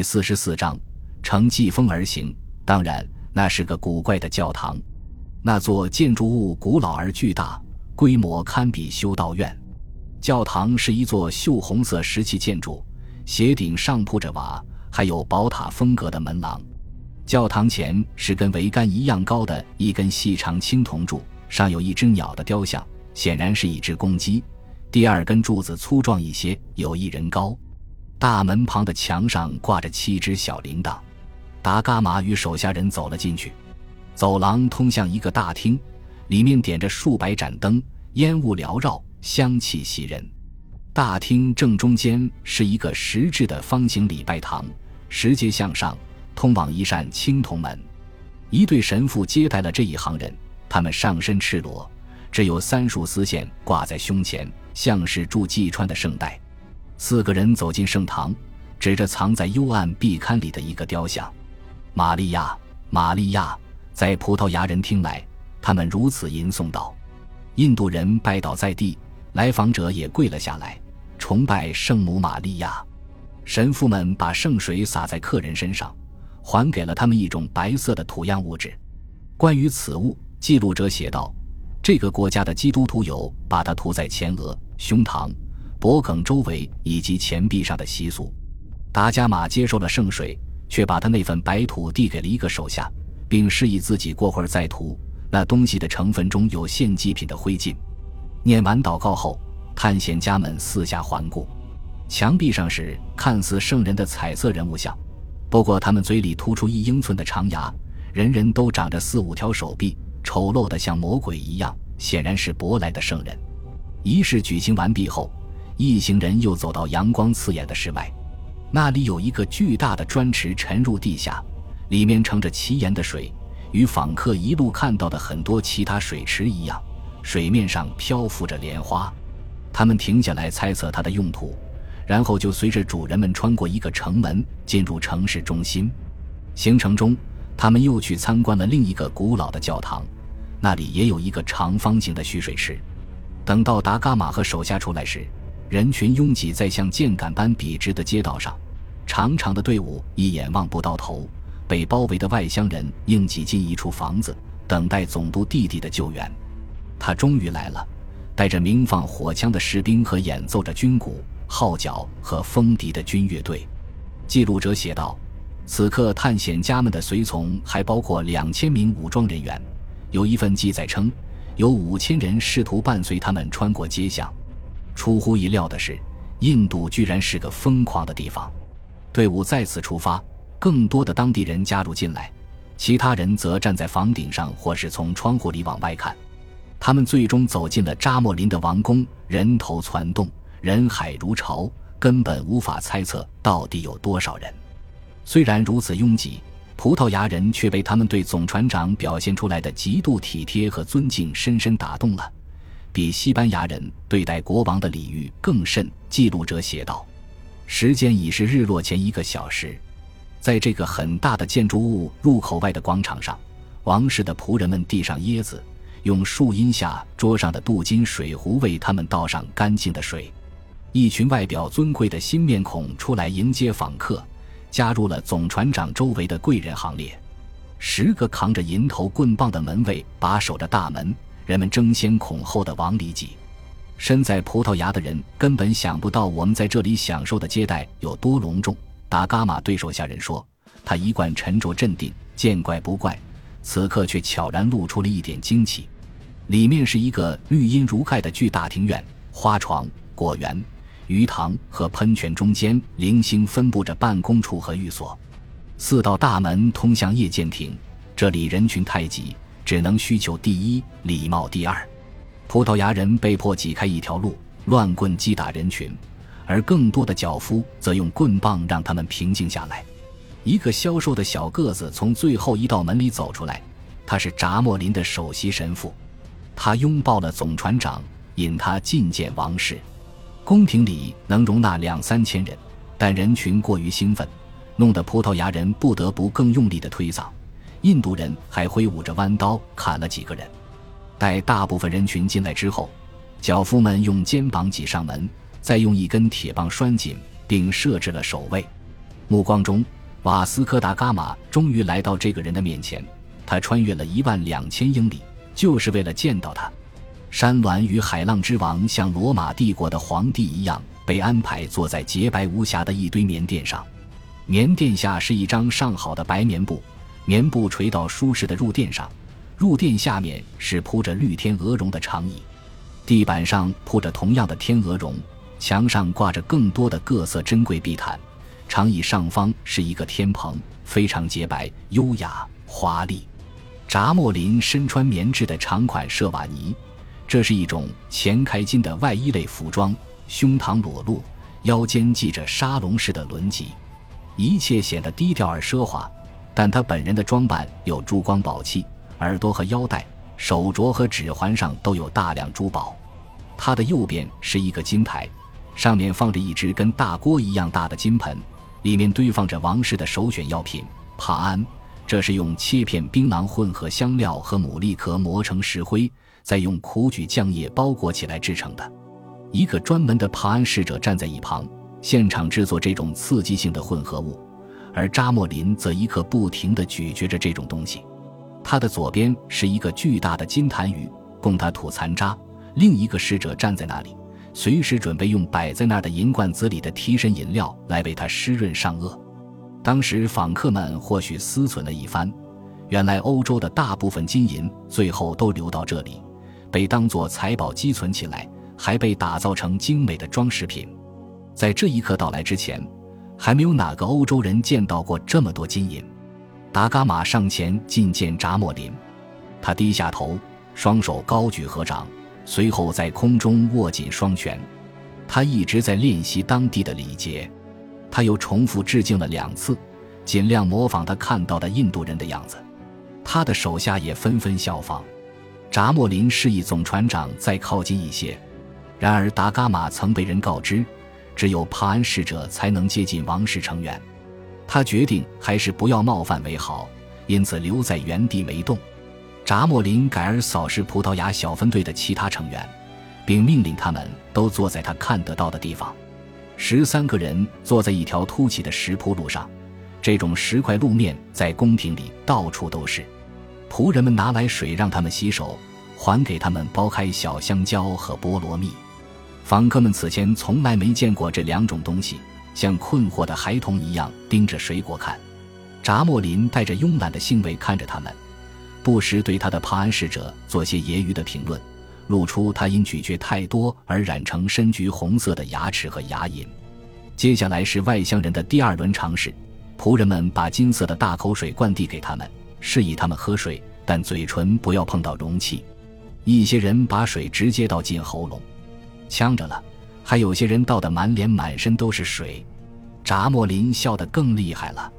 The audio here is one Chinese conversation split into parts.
第四十四章，乘季风而行。当然，那是个古怪的教堂。那座建筑物古老而巨大，规模堪比修道院。教堂是一座锈红色石砌建筑，斜顶上铺着瓦，还有宝塔风格的门廊。教堂前是跟桅杆一样高的一根细长青铜柱，上有一只鸟的雕像，显然是一只公鸡。第二根柱子粗壮一些，有一人高。大门旁的墙上挂着七只小铃铛。达伽马与手下人走了进去。走廊通向一个大厅，里面点着数百盏灯，烟雾缭绕，香气袭人。大厅正中间是一个石质的方形礼拜堂，石阶向上，通往一扇青铜门。一对神父接待了这一行人，他们上身赤裸，只有三束丝线挂在胸前。像是铸祭穿的圣带，四个人走进圣堂，指着藏在幽暗壁龛里的一个雕像：“玛利亚，玛利亚！”在葡萄牙人听来，他们如此吟诵道。印度人拜倒在地，来访者也跪了下来，崇拜圣母玛利亚。神父们把圣水洒在客人身上，还给了他们一种白色的土样物质。关于此物，记录者写道。这个国家的基督徒有把它涂在前额、胸膛、脖颈周围以及前臂上的习俗。达伽马接受了圣水，却把他那份白土递给了一个手下，并示意自己过会儿再涂。那东西的成分中有献祭品的灰烬。念完祷告后，探险家们四下环顾，墙壁上是看似圣人的彩色人物像，不过他们嘴里突出一英寸的长牙，人人都长着四五条手臂。丑陋的像魔鬼一样，显然是舶来的圣人。仪式举行完毕后，一行人又走到阳光刺眼的室外，那里有一个巨大的砖池沉入地下，里面盛着奇岩的水，与访客一路看到的很多其他水池一样，水面上漂浮着莲花。他们停下来猜测它的用途，然后就随着主人们穿过一个城门，进入城市中心。行程中。他们又去参观了另一个古老的教堂，那里也有一个长方形的蓄水池。等到达伽马和手下出来时，人群拥挤在像箭杆般笔直的街道上，长长的队伍一眼望不到头。被包围的外乡人硬挤进一处房子，等待总督弟弟的救援。他终于来了，带着鸣放火枪的士兵和演奏着军鼓、号角和风笛的军乐队。记录者写道。此刻，探险家们的随从还包括两千名武装人员。有一份记载称，有五千人试图伴随他们穿过街巷。出乎意料的是，印度居然是个疯狂的地方。队伍再次出发，更多的当地人加入进来，其他人则站在房顶上或是从窗户里往外看。他们最终走进了扎莫林的王宫，人头攒动，人海如潮，根本无法猜测到底有多少人。虽然如此拥挤，葡萄牙人却被他们对总船长表现出来的极度体贴和尊敬深深打动了，比西班牙人对待国王的礼遇更甚。记录者写道：“时间已是日落前一个小时，在这个很大的建筑物入口外的广场上，王室的仆人们递上椰子，用树荫下桌上的镀金水壶为他们倒上干净的水。一群外表尊贵的新面孔出来迎接访客。”加入了总船长周围的贵人行列，十个扛着银头棍棒的门卫把守着大门，人们争先恐后的往里挤。身在葡萄牙的人根本想不到我们在这里享受的接待有多隆重。达伽马对手下人说：“他一贯沉着镇定，见怪不怪，此刻却悄然露出了一点惊奇。里面是一个绿荫如盖的巨大庭院，花床、果园。”鱼塘和喷泉中间零星分布着办公处和寓所，四道大门通向夜间亭。这里人群太挤，只能需求第一，礼貌第二。葡萄牙人被迫挤开一条路，乱棍击打人群，而更多的脚夫则用棍棒让他们平静下来。一个消瘦的小个子从最后一道门里走出来，他是扎莫林的首席神父，他拥抱了总船长，引他觐见王室。宫廷里能容纳两三千人，但人群过于兴奋，弄得葡萄牙人不得不更用力地推搡。印度人还挥舞着弯刀砍了几个人。待大部分人群进来之后，脚夫们用肩膀挤上门，再用一根铁棒拴紧，并设置了守卫。目光中，瓦斯科达伽马终于来到这个人的面前。他穿越了一万两千英里，就是为了见到他。山峦与海浪之王像罗马帝国的皇帝一样，被安排坐在洁白无瑕的一堆棉垫上。棉垫下是一张上好的白棉布，棉布垂到舒适的褥垫上，褥垫下面是铺着绿天鹅绒的长椅。地板上铺着同样的天鹅绒，墙上挂着更多的各色珍贵地毯。长椅上方是一个天棚，非常洁白、优雅、华丽。扎莫林身穿棉质的长款舍瓦尼，这是一种前开襟的外衣类服装，胸膛裸露，腰间系着沙龙式的轮髻，一切显得低调而奢华。但他本人的装扮有珠光宝气，耳朵和腰带、手镯和指环上都有大量珠宝。他的右边是一个金台，上面放着一只跟大锅一样大的金盆，里面堆放着王室的首选药品帕安。这是用切片槟榔混合香料和牡蛎壳磨成石灰，再用苦菊酱液包裹起来制成的。一个专门的帕安侍者站在一旁，现场制作这种刺激性的混合物，而扎莫林则一刻不停地咀嚼着这种东西。他的左边是一个巨大的金痰盂，供他吐残渣。另一个使者站在那里，随时准备用摆在那儿的银罐子里的提神饮料来为他湿润上颚。当时访客们或许思忖了一番，原来欧洲的大部分金银最后都流到这里，被当作财宝积存起来，还被打造成精美的装饰品。在这一刻到来之前，还没有哪个欧洲人见到过这么多金银。达伽马上前觐见扎莫林，他低下头，双手高举合掌。随后在空中握紧双拳，他一直在练习当地的礼节。他又重复致敬了两次，尽量模仿他看到的印度人的样子。他的手下也纷纷效仿。扎莫林示意总船长再靠近一些。然而达伽马曾被人告知，只有帕安使者才能接近王室成员。他决定还是不要冒犯为好，因此留在原地没动。扎莫林改而扫视葡萄牙小分队的其他成员，并命令他们都坐在他看得到的地方。十三个人坐在一条凸起的石铺路上，这种石块路面在宫廷里到处都是。仆人们拿来水让他们洗手，还给他们剥开小香蕉和菠萝蜜。访客们此前从来没见过这两种东西，像困惑的孩童一样盯着水果看。扎莫林带着慵懒的兴味看着他们。不时对他的帕安使者做些揶揄的评论，露出他因咀嚼太多而染成深橘红色的牙齿和牙龈。接下来是外乡人的第二轮尝试，仆人们把金色的大口水灌递给他们，示意他们喝水，但嘴唇不要碰到容器。一些人把水直接倒进喉咙，呛着了；还有些人倒得满脸满身都是水。扎莫林笑得更厉害了。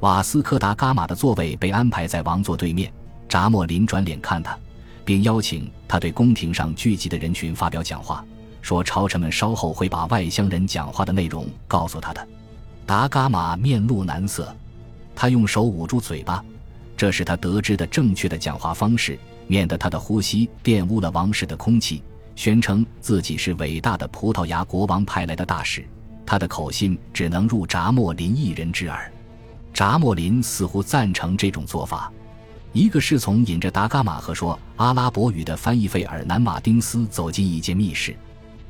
瓦斯科达伽马的座位被安排在王座对面。扎莫林转脸看他，并邀请他对宫廷上聚集的人群发表讲话，说：“朝臣们稍后会把外乡人讲话的内容告诉他的。”达伽马面露难色，他用手捂住嘴巴，这是他得知的正确的讲话方式，免得他的呼吸玷污了王室的空气。宣称自己是伟大的葡萄牙国王派来的大使，他的口信只能入扎莫林一人之耳。扎莫林似乎赞成这种做法。一个侍从引着达伽马和说阿拉伯语的翻译费尔南·马丁斯走进一间密室，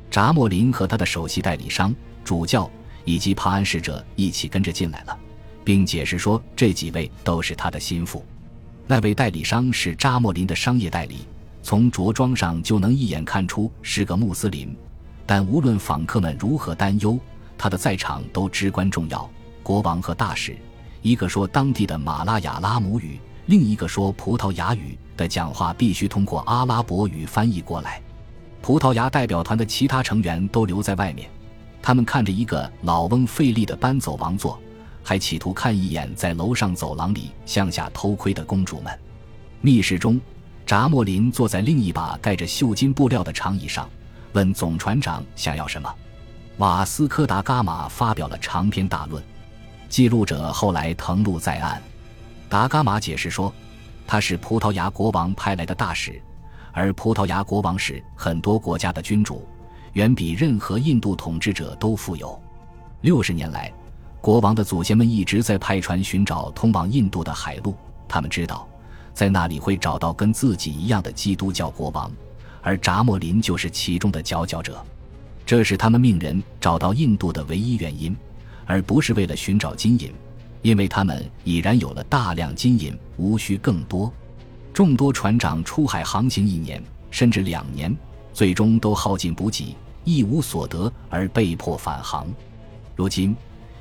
扎莫林和他的首席代理商、主教以及帕安使者一起跟着进来了，并解释说这几位都是他的心腹。那位代理商是扎莫林的商业代理，从着装上就能一眼看出是个穆斯林。但无论访客们如何担忧，他的在场都至关重要。国王和大使，一个说当地的马拉雅拉姆语。另一个说葡萄牙语的讲话必须通过阿拉伯语翻译过来。葡萄牙代表团的其他成员都留在外面，他们看着一个老翁费力地搬走王座，还企图看一眼在楼上走廊里向下偷窥的公主们。密室中，扎莫林坐在另一把盖着绣金布料的长椅上，问总船长想要什么。瓦斯科达伽马发表了长篇大论，记录者后来誊录在案。达伽马解释说，他是葡萄牙国王派来的大使，而葡萄牙国王是很多国家的君主，远比任何印度统治者都富有。六十年来，国王的祖先们一直在派船寻找通往印度的海路，他们知道，在那里会找到跟自己一样的基督教国王，而扎莫林就是其中的佼佼者。这是他们命人找到印度的唯一原因，而不是为了寻找金银，因为他们已然有了大量金银，无需更多。众多船长出海航行一年甚至两年，最终都耗尽补给，一无所得而被迫返航。如今。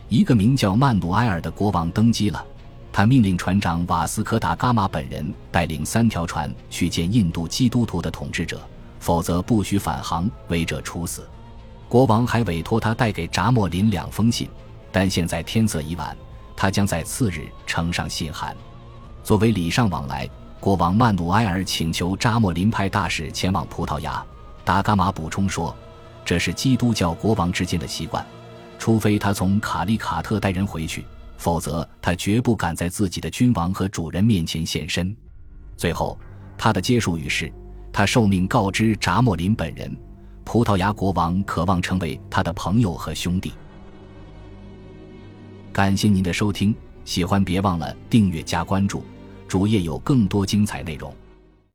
一个名叫曼努埃尔的国王登基了，他命令船长瓦斯科达伽马本人带领三条船去见印度基督徒的统治者，否则不许返航，违者处死。国王还委托他带给扎莫林两封信，但现在天色已晚，他将在次日呈上信函。作为礼尚往来，国王曼努埃尔请求扎莫林派大使前往葡萄牙。达伽马补充说：“这是基督教国王之间的习惯。”除非他从卡利卡特带人回去，否则他绝不敢在自己的君王和主人面前现身。最后，他的结束语是：他受命告知扎莫林本人，葡萄牙国王渴望成为他的朋友和兄弟。感谢您的收听，喜欢别忘了订阅加关注，主页有更多精彩内容。